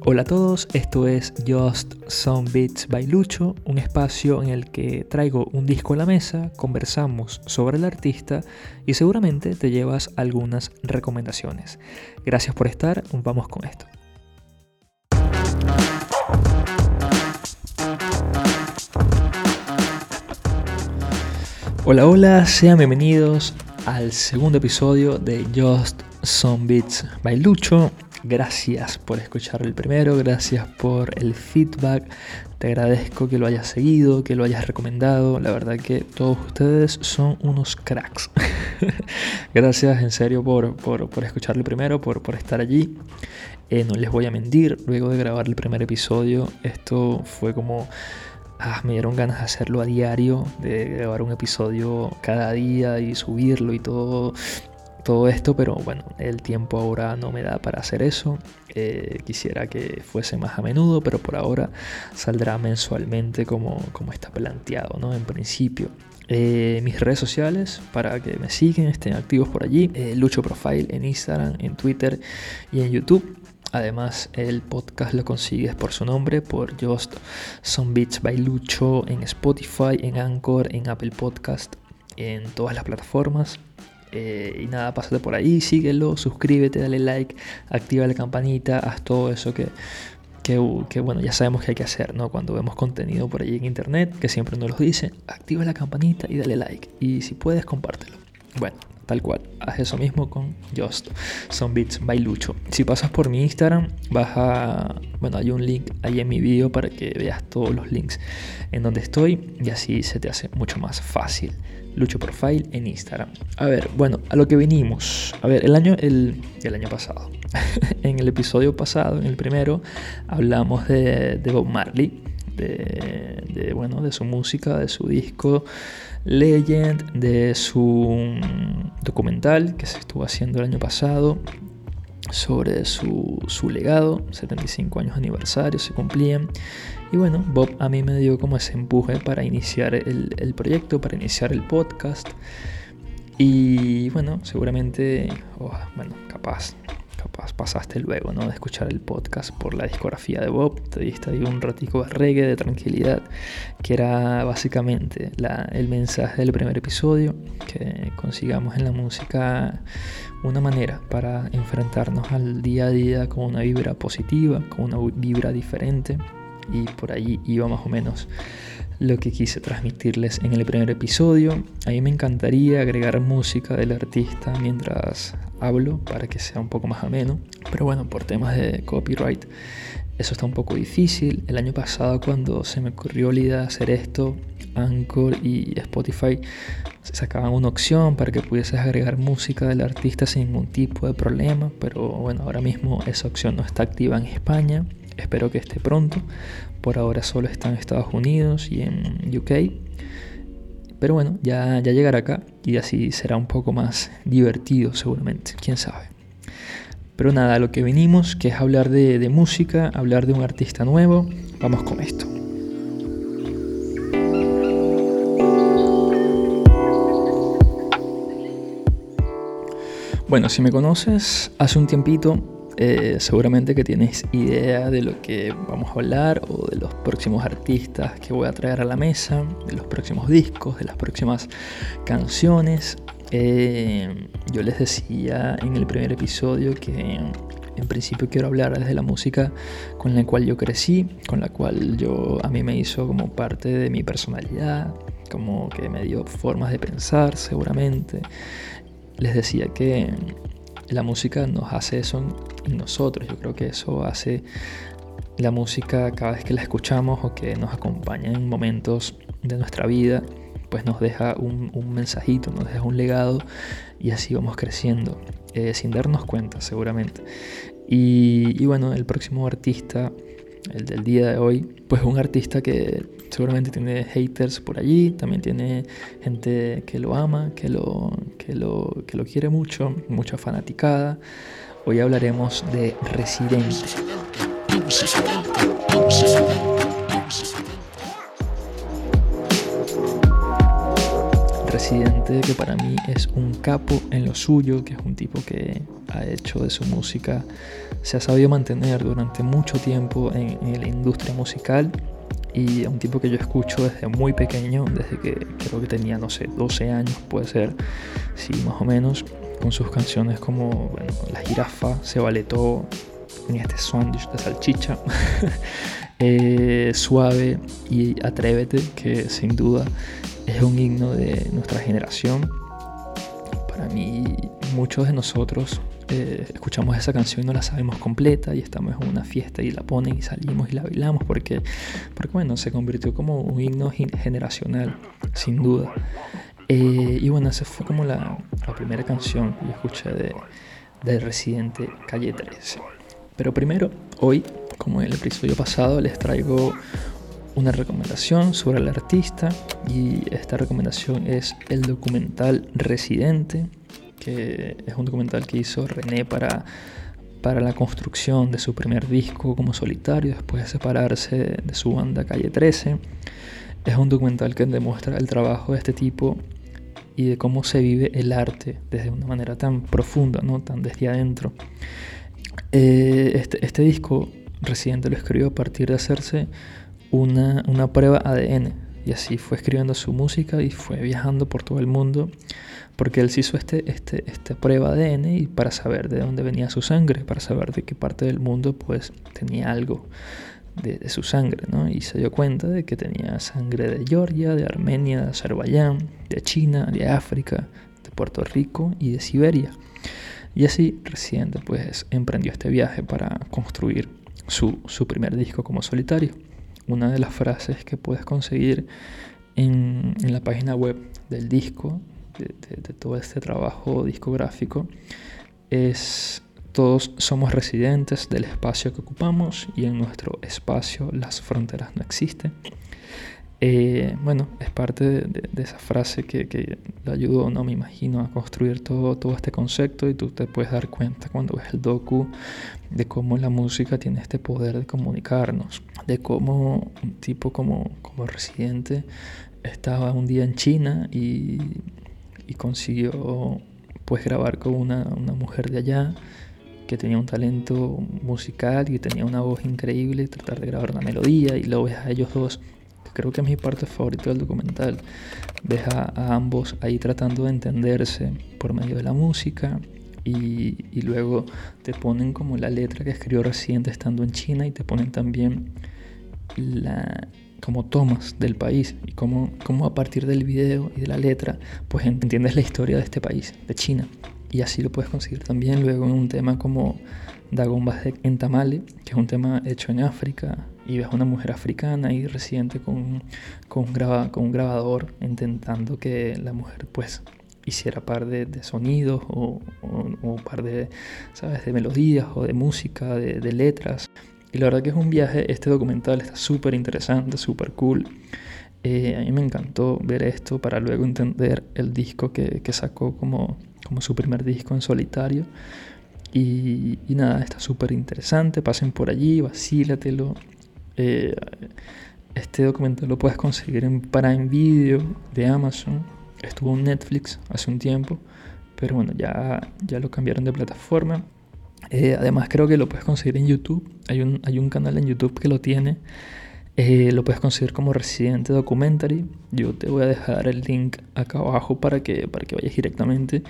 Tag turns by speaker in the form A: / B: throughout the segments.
A: Hola a todos, esto es Just Some Beats by Lucho, un espacio en el que traigo un disco a la mesa, conversamos sobre el artista y seguramente te llevas algunas recomendaciones. Gracias por estar, vamos con esto. Hola, hola, sean bienvenidos al segundo episodio de Just Some Beats by Lucho. Gracias por escuchar el primero, gracias por el feedback. Te agradezco que lo hayas seguido, que lo hayas recomendado. La verdad que todos ustedes son unos cracks. gracias en serio por, por, escuchar el primero, por, por estar allí. Eh, no les voy a mentir, luego de grabar el primer episodio, esto fue como... Ah, me dieron ganas de hacerlo a diario, de grabar un episodio cada día y subirlo y todo todo esto, pero bueno, el tiempo ahora no me da para hacer eso. Eh, quisiera que fuese más a menudo, pero por ahora saldrá mensualmente como, como está planteado, ¿no? En principio. Eh, mis redes sociales para que me sigan, estén activos por allí. Eh, Lucho Profile en Instagram, en Twitter y en YouTube. Además, el podcast lo consigues por su nombre, por Just Some Beats by Lucho en Spotify, en Anchor, en Apple Podcast, en todas las plataformas. Eh, y nada, pásate por ahí, síguelo, suscríbete, dale like, activa la campanita, haz todo eso que, que, bueno, ya sabemos que hay que hacer, ¿no? Cuando vemos contenido por ahí en internet, que siempre nos lo dice, activa la campanita y dale like. Y si puedes, compártelo. Bueno, tal cual. Haz eso mismo con Just Some Beats by Lucho. Si pasas por mi Instagram, vas a. Bueno, hay un link ahí en mi video para que veas todos los links en donde estoy y así se te hace mucho más fácil. Lucho Profile en Instagram. A ver, bueno, a lo que venimos. A ver, el año, el, el año pasado. en el episodio pasado, en el primero, hablamos de, de Bob Marley. De, de, bueno, de su música, de su disco Legend, de su documental que se estuvo haciendo el año pasado sobre su, su, legado, 75 años aniversario se cumplían. Y bueno, Bob a mí me dio como ese empuje para iniciar el, el proyecto, para iniciar el podcast. Y bueno, seguramente, oh, bueno, capaz capaz pasaste luego, ¿no? De escuchar el podcast por la discografía de Bob, te diste ahí un ratico de reggae, de tranquilidad, que era básicamente el mensaje del primer episodio, que consigamos en la música una manera para enfrentarnos al día a día con una vibra positiva, con una vibra diferente, y por ahí iba más o menos lo que quise transmitirles en el primer episodio. A mí me encantaría agregar música del artista mientras hablo para que sea un poco más ameno, pero bueno, por temas de copyright eso está un poco difícil. El año pasado cuando se me ocurrió la idea de hacer esto, Anchor y Spotify sacaban una opción para que pudieses agregar música del artista sin ningún tipo de problema, pero bueno, ahora mismo esa opción no está activa en España. Espero que esté pronto. Por ahora solo está en Estados Unidos y en UK. Pero bueno, ya, ya llegará acá y así será un poco más divertido seguramente, quién sabe. Pero nada, lo que venimos, que es hablar de, de música, hablar de un artista nuevo, vamos con esto. Bueno, si me conoces, hace un tiempito eh, seguramente que tienes idea de lo que vamos a hablar o de los próximos artistas que voy a traer a la mesa, de los próximos discos, de las próximas canciones. Eh, yo les decía en el primer episodio que en principio quiero hablar desde la música con la cual yo crecí, con la cual yo a mí me hizo como parte de mi personalidad, como que me dio formas de pensar seguramente. Les decía que la música nos hace eso en nosotros. Yo creo que eso hace la música cada vez que la escuchamos o que nos acompaña en momentos de nuestra vida, pues nos deja un, mensajito, nos deja un legado y así vamos creciendo, eh, sin darnos cuenta seguramente. Y, y, bueno, el próximo artista, el del día de hoy, pues un artista que seguramente tiene haters por allí, también tiene gente que lo ama, que lo, que lo, que lo quiere mucho, mucha fanaticada. Hoy hablaremos de Residente. Residente, que para mí es un capo en lo suyo, que es un tipo que ha hecho de su música, se ha sabido mantener durante mucho tiempo en, en la industria musical y un tipo que yo escucho desde muy pequeño, desde que creo que tenía, no sé, 12 años puede ser, sí, más o menos, con sus canciones como, La jirafa, Se vale todo, en este sándwich de salchicha, eh, Suave y Atrévete, que sin duda es un himno de nuestra generación. Para mí, muchos de nosotros eh, escuchamos esa canción y no la sabemos completa y estamos en una fiesta y la ponen y salimos y la bailamos porque, porque bueno, se convirtió como un himno generacional, sin duda. Eh, y bueno, esa fue como la, la primera canción que yo escuché de, de Residente Calle 13. Pero primero, hoy, como en el episodio pasado, les traigo una recomendación sobre el artista y esta recomendación es el documental Residente, que es un documental que hizo René para, para la construcción de su primer disco como solitario después de separarse de su banda Calle 13. Es un documental que demuestra el trabajo de este tipo y de cómo se vive el arte desde una manera tan profunda, ¿no? tan desde adentro. Eh, este, este, disco Residente lo escribió a partir de hacerse una, una prueba ADN y así fue escribiendo su música y fue viajando por todo el mundo porque él se hizo este, este, esta prueba de ADN y para saber de dónde venía su sangre, para saber de qué parte del mundo pues tenía algo de, su sangre, ¿no? Y se dio cuenta de que tenía sangre de Georgia, de Armenia, de Azerbaiyán, de China, de África, de Puerto Rico y de Siberia. Y así Residente pues emprendió este viaje para construir su, su primer disco como solitario. Una de las frases que puedes conseguir en, la página web del disco de, todo este trabajo discográfico es todos somos residentes del espacio que ocupamos y en nuestro espacio las fronteras no existen. Eh, bueno, es parte de, esa frase que, que, le ayudó, no me imagino, a construir todo, todo este concepto y tú te puedes dar cuenta cuando ves el docu de cómo la música tiene este poder de comunicarnos, de cómo un tipo como, como residente estaba un día en China y y consiguió pues grabar con una, una, mujer de allá que tenía un talento musical y tenía una voz increíble, tratar de grabar una melodía y luego ves a ellos dos, creo que es mi parte favorita del documental, ves a, ambos ahí tratando de entenderse por medio de la música y, y, luego te ponen como la letra que escribió reciente estando en China y te ponen también la, como tomas del país y cómo, cómo a partir del video y de la letra pues entiendes la historia de este país, de China. Y así lo puedes conseguir también luego en un tema como Dagombas en Tamale, que es un tema hecho en África, y ves a una mujer africana y residente con, con, un, graba, con un grabador intentando que la mujer pues hiciera par de, de sonidos o, o, par de, ¿sabes? de melodías o de música, de, de letras. Y la verdad que es un viaje, este documental está súper interesante, súper cool. Eh, a mí me encantó ver esto para luego entender el disco que, que sacó como, como su primer disco en solitario. Y, y nada, está súper interesante. Pasen por allí, vacílatelo. Eh, este documental lo puedes conseguir en Prime Video de Amazon. Estuvo en Netflix hace un tiempo, pero bueno, ya, ya lo cambiaron de plataforma. Eh, además creo que lo puedes conseguir en YouTube. Hay un, hay un canal en YouTube que lo tiene. Eh, lo puedes conseguir como Residente Documentary. Yo te voy a dejar el link acá abajo para que, para que vayas directamente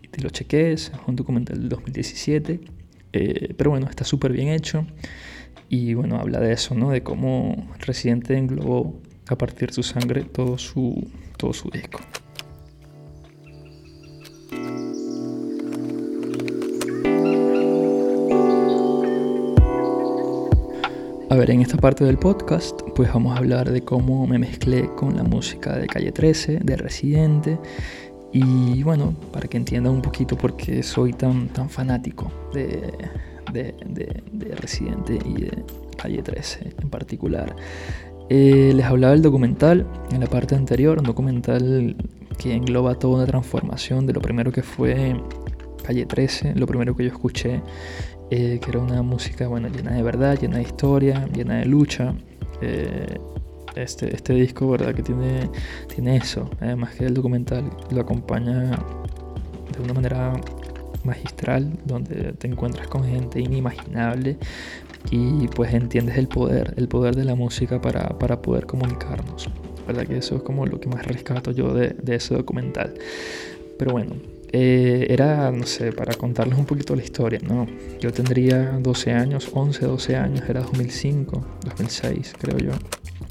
A: y te lo cheques. Es un documental del 2017. Eh, pero bueno, está súper bien hecho. Y bueno, habla de eso, ¿no? De cómo Residente englobó a partir de su sangre todo su, todo su disco. A ver, en esta parte del podcast, pues vamos a hablar de cómo me mezclé con la música de Calle 13, de Residente, y bueno, para que entiendan un poquito por qué soy tan, tan fanático de, de, de, Residente y de Calle 13 en particular. Eh, les hablaba del documental en la parte anterior, un documental que engloba toda una transformación de lo primero que fue Calle 13, lo primero que yo escuché eh, que era una música bueno, llena de verdad, llena de historia, llena de lucha. Eh, este, este disco, ¿verdad? Que tiene, tiene eso. Además que el documental lo acompaña de una manera magistral, donde te encuentras con gente inimaginable y pues entiendes el poder, el poder de la música para, para poder comunicarnos. ¿Verdad? Que eso es como lo que más rescato yo de, de ese documental. Pero bueno, eh, era, no sé, para contarles un poquito la historia, ¿no? Yo tendría 12 años, 11, 12 años, era 2005, 2006, creo yo.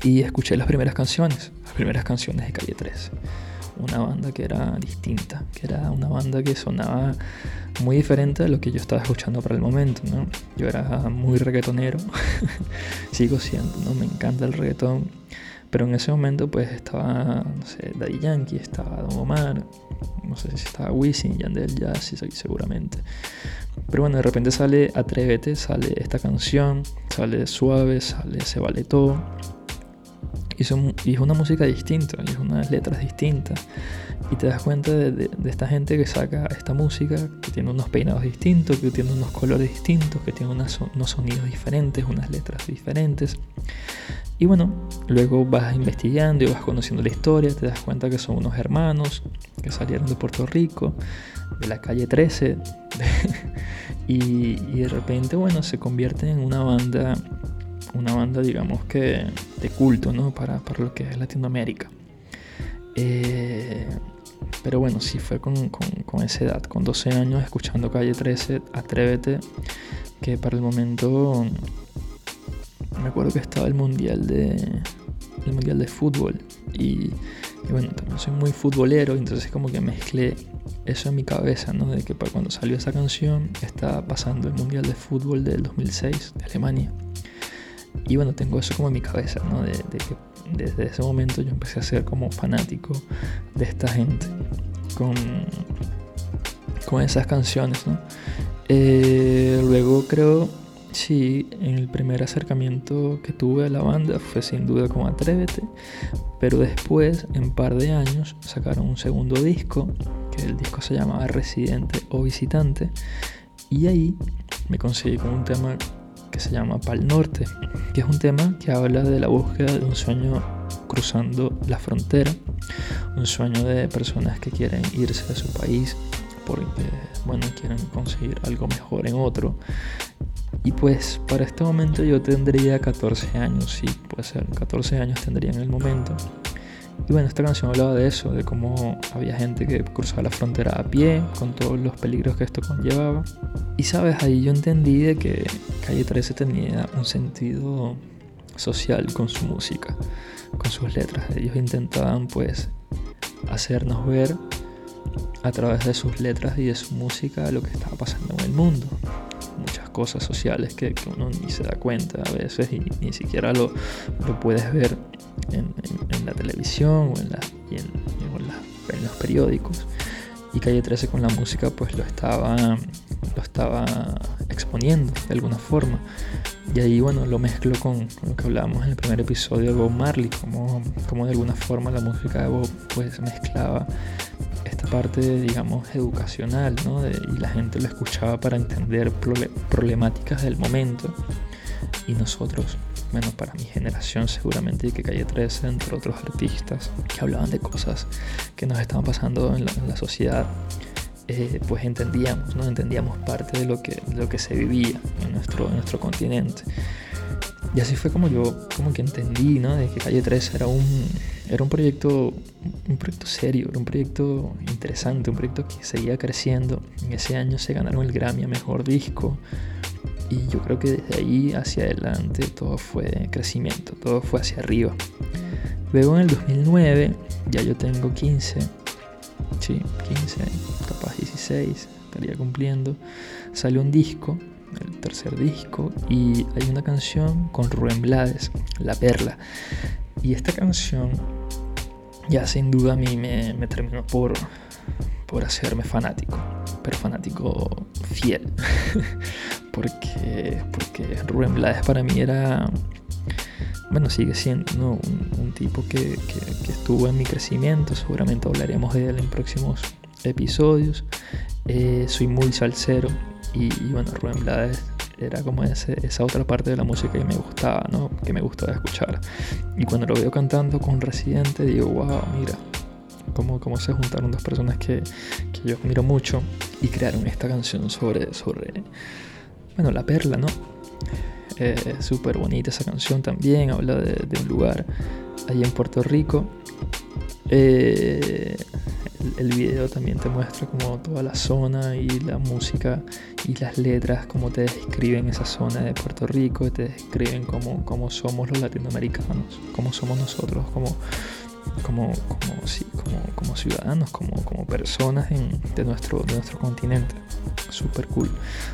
A: Y escuché las primeras canciones, las primeras canciones de Calle 13. Una banda que era distinta, que era una banda que sonaba muy diferente a lo que yo estaba escuchando para el momento, ¿no? Yo era muy reggaetonero, sigo siendo, ¿no? Me encanta el reggaetón. Pero en ese momento pues estaba, no sé, Daddy Yankee, estaba Don Omar, no sé si estaba Wisin, Yandel, ya sí, seguramente. Pero bueno, de repente sale Atrévete, sale esta canción, sale Suave, sale Se Vale Todo. Y, son, y es una música distinta, y es unas letras distintas. Y te das cuenta de, esta gente que saca esta música, que tiene unos peinados distintos, que tiene unos colores distintos, que tiene unos sonidos diferentes, unas letras diferentes. Y bueno, luego vas investigando y vas conociendo la historia, te das cuenta que son unos hermanos que salieron de Puerto Rico, de la calle 13, y, de repente, bueno, se convierten en una banda, una banda, digamos que de culto, ¿no? Para, para lo que es Latinoamérica. Eh, pero bueno, sí fue con, con, con, esa edad, con 12 años, escuchando Calle 13, Atrévete, que para el momento me acuerdo que estaba el mundial de el mundial de fútbol y, bueno también soy muy futbolero entonces como que mezclé eso en mi cabeza no de que para cuando salió esa canción estaba pasando el mundial de fútbol del 2006 de Alemania y bueno tengo eso como en mi cabeza no de, que desde ese momento yo empecé a ser como fanático de esta gente con con esas canciones no eh, luego creo Sí, el primer acercamiento que tuve a la banda fue sin duda con Atrévete, pero después, en par de años, sacaron un segundo disco, que el disco se llamaba Residente o Visitante, y ahí me conseguí con un tema que se llama Pal Norte, que es un tema que habla de la búsqueda de un sueño cruzando la frontera, un sueño de personas que quieren irse de su país porque, bueno, quieren conseguir algo mejor en otro y pues para este momento yo tendría 14 años, sí, puede ser, 14 años tendría en el momento. Y bueno, esta canción hablaba de eso, de cómo había gente que cruzaba la frontera a pie, con todos los peligros que esto conllevaba. Y sabes, ahí yo entendí de que Calle 13 tenía un sentido social con su música, con sus letras. Ellos intentaban pues hacernos ver a través de sus letras y de su música lo que estaba pasando en el mundo muchas cosas sociales que, uno ni se da cuenta a veces y ni siquiera lo, lo puedes ver en, la televisión o, en, la, en, los periódicos. Y Calle 13 con la música pues lo estaba, lo estaba exponiendo de alguna forma. Y ahí bueno, lo mezclo con, lo que hablábamos en el primer episodio de Bob Marley, como, como de alguna forma la música de Bob pues mezclaba parte, digamos, educacional, ¿no? y la gente lo escuchaba para entender problemáticas del momento. Y nosotros, bueno, para mi generación seguramente, y que Calle 13, entre otros artistas, que hablaban de cosas que nos estaban pasando en la, sociedad, eh, pues entendíamos, ¿no? Entendíamos parte de lo que, de lo que se vivía en nuestro, en nuestro continente. Y así fue como yo como que entendí, ¿no? De que Calle 13 era un, era un proyecto, un proyecto serio, era un proyecto interesante, un proyecto que seguía creciendo. En ese año se ganaron el Grammy a Mejor Disco. Y yo creo que desde ahí hacia adelante todo fue crecimiento, todo fue hacia arriba. Luego en el 2009, ya yo tengo 15, sí, 15, capaz 16, estaría cumpliendo, salió un disco el tercer disco, y hay una canción con Rubén Blades, La Perla. Y esta canción ya sin duda a mí me, terminó por, por hacerme fanático, pero fanático fiel. porque, porque Rubén Blades para mí era, bueno, sigue siendo un, tipo que, estuvo en mi crecimiento, seguramente hablaremos de él en próximos episodios. Eh, soy muy salsero, y, bueno, Rubén Blades era como ese, esa otra parte de la música que me gustaba, ¿no? Que me gustaba escuchar. Y cuando lo veo cantando con Residente, digo, wow, mira, cómo, cómo se juntaron dos personas que, que yo admiro mucho y crearon esta canción sobre, sobre bueno, la perla, ¿no? Eh, Súper bonita esa canción también, habla de, un lugar allí en Puerto Rico. Eh, el, video también te muestra como toda la zona y la música y las letras, cómo te describen esa zona de Puerto Rico, te describen cómo, cómo somos los latinoamericanos, cómo somos nosotros, como, como, como, sí, como, como ciudadanos, como, como personas de, nuestro, de nuestro continente. Súper cool,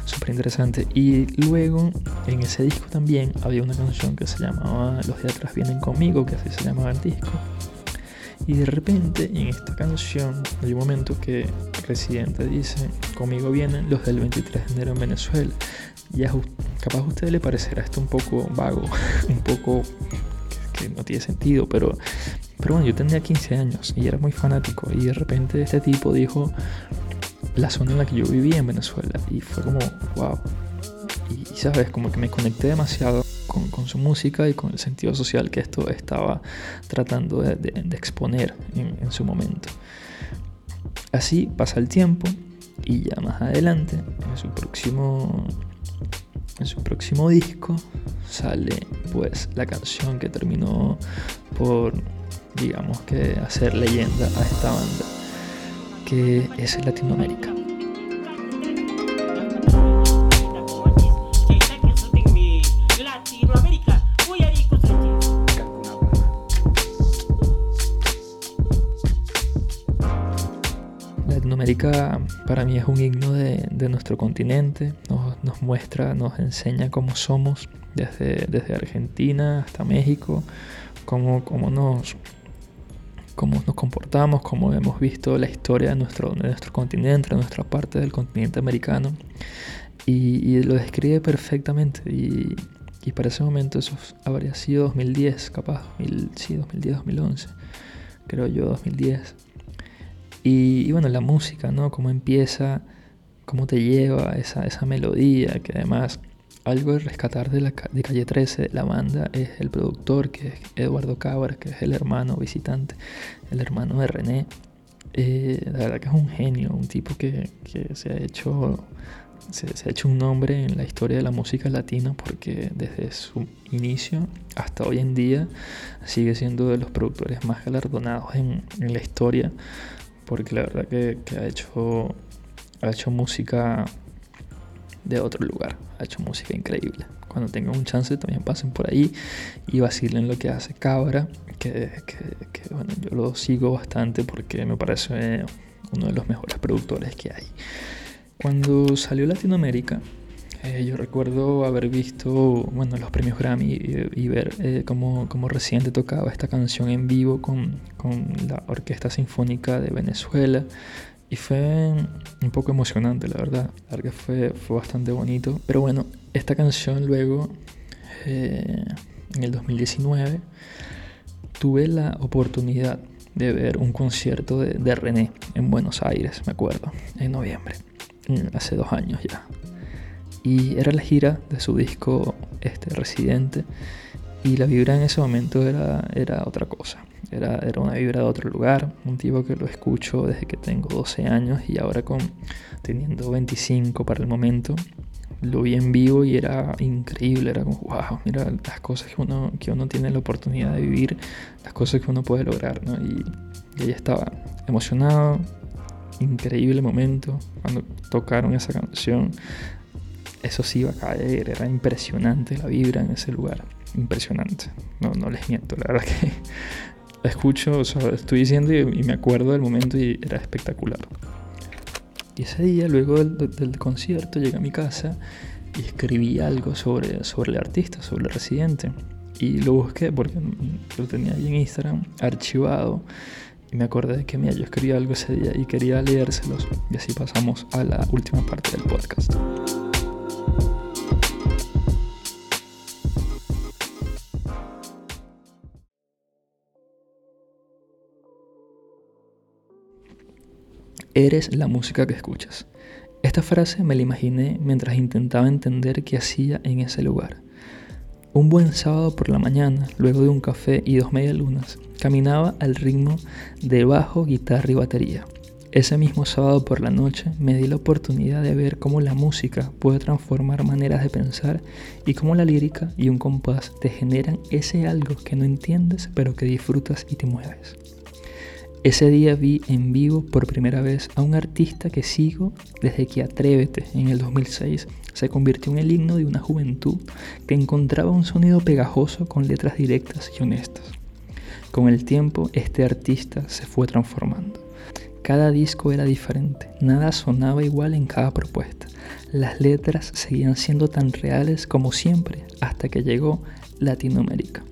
A: súper interesante. Y luego en ese disco también había una canción que se llamaba Los de atrás vienen conmigo, que así se llamaba el disco y de repente en esta canción hay un momento que Residente dice, conmigo vienen los del 23 de enero en Venezuela. Y capaz a usted le parecerá esto un poco vago, un poco que, no tiene sentido, pero, pero bueno, yo tenía 15 años y era muy fanático y de repente este tipo dijo la zona en la que yo vivía en Venezuela y fue como, wow. y sabes, como que me conecté demasiado con, su música y con el sentido social que esto estaba tratando de, exponer en, su momento. Así pasa el tiempo y ya más adelante, en su próximo, en su próximo disco, sale pues la canción que terminó por, digamos que, hacer leyenda a esta banda, que es Latinoamérica. para mí es un himno de, nuestro continente, nos, muestra, nos enseña cómo somos desde, desde Argentina hasta México, cómo, cómo, nos, cómo nos comportamos, cómo hemos visto la historia de nuestro, de nuestro continente, de nuestra parte del continente americano, y, lo describe perfectamente. Y, para ese momento eso habría sido 2010, capaz, sí, 2010, 2011, creo yo, 2010. Y, bueno, la música, ¿no? Cómo empieza, cómo te lleva esa, esa melodía, que además algo de rescatar de, la, de Calle 13, la banda, es el productor, que es Eduardo Cabra, que es el hermano visitante, el hermano de René. Eh, la verdad que es un genio, un tipo que, que se ha hecho se, ha hecho un nombre en la historia de la música latina porque desde su inicio hasta hoy en día sigue siendo de los productores más galardonados en, en la historia porque la verdad que, ha, hecho, ha hecho música de otro lugar, ha hecho música increíble. Cuando tengan un chance también pasen por ahí y vacilen lo que hace Cabra, que, bueno, yo lo sigo bastante porque me parece uno de los mejores productores que hay. Cuando salió Latinoamérica, eh, yo recuerdo haber visto bueno, los premios Grammy y, ver eh, cómo, cómo Residente tocaba esta canción en vivo con, con, la Orquesta Sinfónica de Venezuela. Y fue un poco emocionante, la verdad. La verdad fue, fue bastante bonito. Pero bueno, esta canción luego, eh, en el 2019, tuve la oportunidad de ver un concierto de, René en Buenos Aires, me acuerdo, en noviembre, hace dos años ya. Y era la gira de su disco este, Residente. Y la vibra en ese momento era, era otra cosa. Era, era una vibra de otro lugar. Un tipo que lo escucho desde que tengo 12 años y ahora con teniendo 25 para el momento. Lo vi en vivo y era increíble. Era como, wow, mira las cosas que uno, que uno tiene la oportunidad de vivir, las cosas que uno puede lograr. ¿no? Y, y ella estaba emocionado. Increíble momento cuando tocaron esa canción eso sí iba a caer, era impresionante la vibra en ese lugar, impresionante, no, no les miento, la verdad que escucho, o sea, estoy diciendo y, me acuerdo del momento y era espectacular. Y ese día, luego del, concierto, llegué a mi casa y escribí algo sobre, sobre el artista, sobre el residente. Y lo busqué porque lo tenía ahí en Instagram, archivado. Y me acordé de que mira, yo escribí algo ese día y quería leérselos. Y así pasamos a la última parte del podcast. Eres la música que escuchas. Esta frase me la imaginé mientras intentaba entender qué hacía en ese lugar. Un buen sábado por la mañana, luego de un café y dos medialunas, caminaba al ritmo de bajo, guitarra y batería. Ese mismo sábado por la noche me di la oportunidad de ver cómo la música puede transformar maneras de pensar y cómo la lírica y un compás te generan ese algo que no entiendes pero que disfrutas y te mueves. Ese día vi en vivo por primera vez a un artista que sigo desde que Atrévete en el 2006 se convirtió en el himno de una juventud que encontraba un sonido pegajoso con letras directas y honestas. Con el tiempo este artista se fue transformando. Cada disco era diferente, nada sonaba igual en cada propuesta. Las letras seguían siendo tan reales como siempre hasta que llegó Latinoamérica.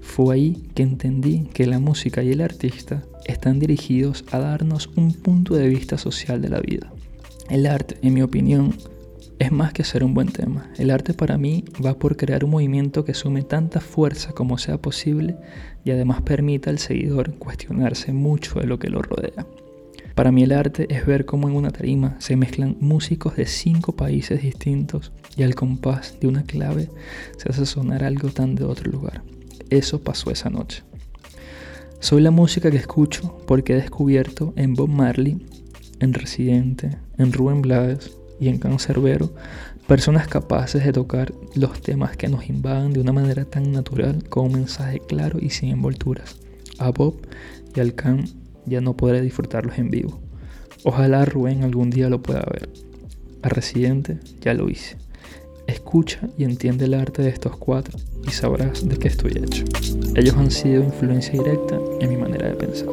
A: Fue ahí que entendí que la música y el artista están dirigidos a darnos un punto de vista social de la vida. El arte, en mi opinión, es más que ser un buen tema. El arte para mí va por crear un movimiento que sume tanta fuerza como sea posible y además permita al seguidor cuestionarse mucho de lo que lo rodea. Para mí el arte es ver cómo en una tarima se mezclan músicos de cinco países distintos y al compás de una clave se hace sonar algo tan de otro lugar. Eso pasó esa noche. Soy la música que escucho porque he descubierto en Bob Marley, en Residente, en Rubén Blades y en Cancerbero personas capaces de tocar los temas que nos invadan de una manera tan natural con un mensaje claro y sin envolturas. A Bob y al Can ya no podré disfrutarlos en vivo. Ojalá Rubén algún día lo pueda ver. A Residente ya lo hice. Escucha y entiende el arte de estos cuatro y sabrás de qué estoy hecho. Ellos han sido influencia directa en mi manera de pensar.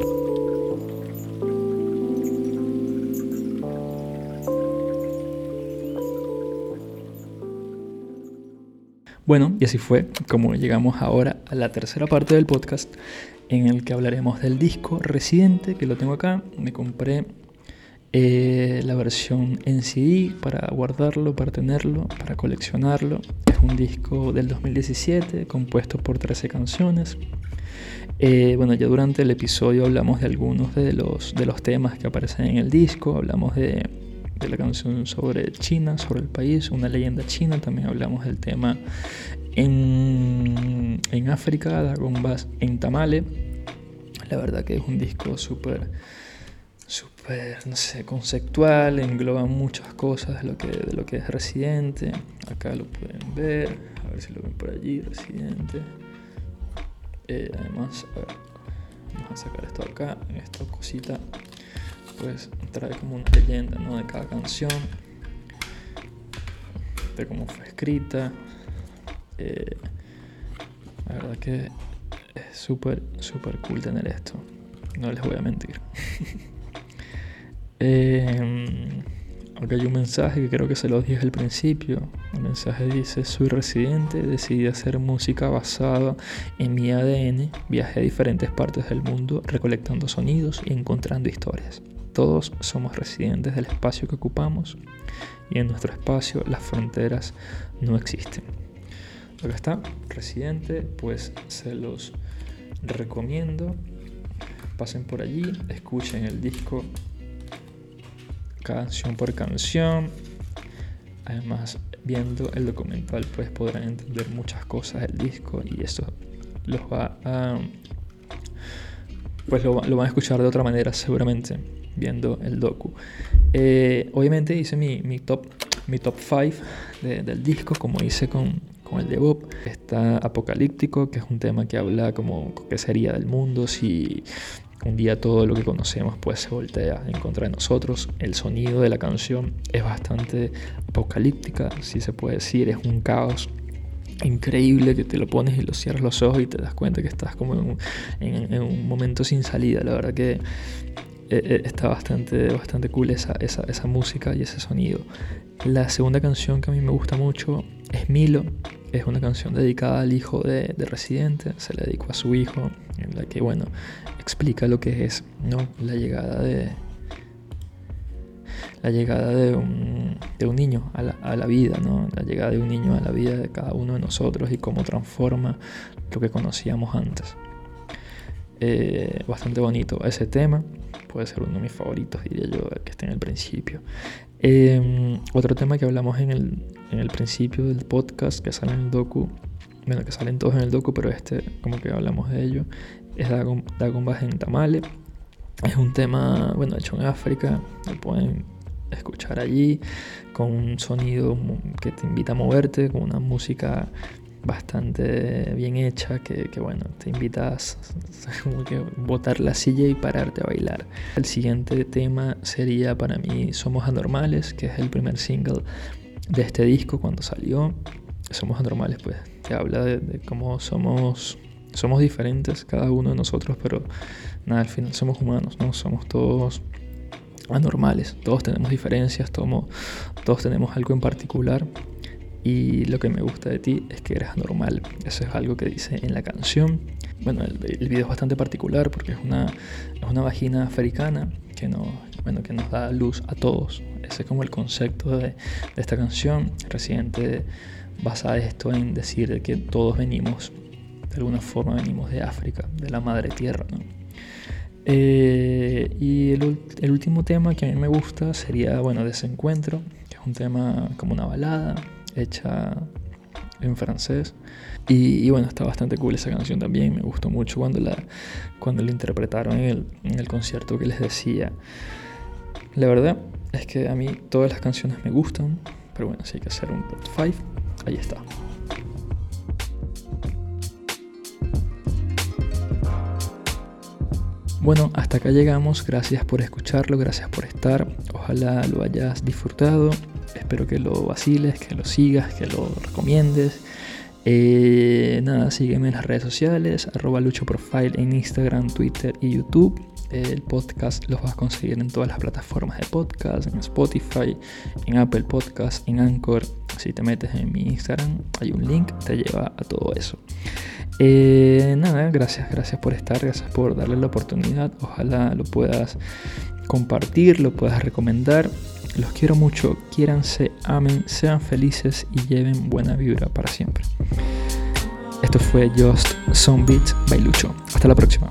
A: Bueno, y así fue como llegamos ahora a la tercera parte del podcast en el que hablaremos del disco Residente, que lo tengo acá. Me compré eh, la versión en CD para guardarlo, para tenerlo, para coleccionarlo. Es un disco del 2017 compuesto por 13 canciones. Eh, bueno, ya durante el episodio hablamos de algunos de los, de los temas que aparecen en el disco, hablamos de, de la canción sobre China, sobre el país, una leyenda china, también hablamos del tema en, en África, Dagombas en Tamale. La verdad que es un disco súper súper, no sé, conceptual, engloba muchas cosas de lo, que, de lo que es Residente. Acá lo pueden ver, a ver si lo ven por allí, Residente. Eh, además, a ver, vamos a sacar esto acá, esta cosita, pues trae como una leyenda ¿no? de cada canción, de cómo fue escrita. Eh, la verdad que es súper, súper cool tener esto, no les voy a mentir. Eh, hay un mensaje que creo que se lo dije al principio. El mensaje dice, soy residente, decidí hacer música basada en mi ADN, viajé a diferentes partes del mundo recolectando sonidos y encontrando historias. Todos somos residentes del espacio que ocupamos y en nuestro espacio las fronteras no existen. Acá está, residente, pues se los recomiendo. Pasen por allí, escuchen el disco canción por canción. Además, viendo el documental, pues podrán entender muchas cosas del disco y eso los va a. Pues lo, van a escuchar de otra manera, seguramente, viendo el docu. Eh, obviamente hice mi, mi, top mi top 5 del disco, como hice con, con el de. Está Apocalíptico, que es un tema que habla como qué sería del mundo si un día todo lo que conocemos pues se voltea en contra de nosotros. El sonido de la canción es bastante apocalíptica, si se puede decir, es un caos increíble que te lo pones y lo cierras los ojos y te das cuenta que estás como en, un momento sin salida. La verdad que eh, eh, está bastante, bastante cool esa, esa, esa, música y ese sonido. La segunda canción que a mí me gusta mucho es Milo. Es una canción dedicada al hijo de, de Residente. Se le dedicó a su hijo. En la que, bueno, explica lo que es ¿no? la llegada de la llegada de un, de un niño a la, a la, vida, ¿no? la llegada de un niño a la vida de cada uno de nosotros y cómo transforma lo que conocíamos antes. Eh, bastante bonito ese tema. Puede ser uno de mis favoritos, diría yo, que esté en el principio. Em, otro tema que hablamos en el, en el principio del podcast, que sale en el docu, bueno, que salen todos en el docu, pero este, como que hablamos de ello, es Dagon en Tamale. Es un tema, bueno, hecho en África, lo pueden escuchar allí, con un sonido que te invita a moverte, con una música bastante bien hecha que, bueno, te invitas como que botar la silla y pararte a bailar. El siguiente tema sería para mí Somos Anormales, que es el primer single de este disco cuando salió. Somos Anormales, pues te habla de, cómo somos, somos diferentes cada uno de nosotros, pero nada, al final somos humanos, ¿no? Somos todos anormales, todos tenemos diferencias, todos, todos tenemos algo en particular y lo que me gusta de ti es que eres anormal. Eso es algo que dice en la canción. Bueno, el, video es bastante particular porque es una, es una vagina africana que nos, bueno, que nos da luz a todos. Ese es como el concepto de, de esta canción. Residente basa esto en decir que todos venimos, de alguna forma venimos de África, de la madre tierra. ¿no? Eh, y el, el, último tema que a mí me gusta sería, bueno, Desencuentro, que es un tema como una balada, hecha en francés. Y, bueno, está bastante cool esa canción también. Me gustó mucho cuando la, cuando la interpretaron en el, en el concierto que les decía. La verdad es que a mí todas las canciones me gustan. Pero bueno, si hay que hacer un top 5, ahí está. Bueno, hasta acá llegamos. Gracias por escucharlo, gracias por estar. Ojalá lo hayas disfrutado. Espero que lo vaciles, que lo sigas, que lo recomiendes. Eh, nada, sígueme en las redes sociales, arroba Lucho Profile en Instagram, Twitter y YouTube. El podcast los vas a conseguir en todas las plataformas de podcast, en Spotify, en Apple Podcast, en Anchor. Si te metes en mi Instagram, hay un link, te lleva a todo eso. Eh, nada, gracias, gracias por estar, gracias por darle la oportunidad. Ojalá lo puedas compartir, lo puedas recomendar. Los quiero mucho, quiéranse, amen, sean felices y lleven buena vibra para siempre. Esto fue Just Some Beats by. Hasta la próxima.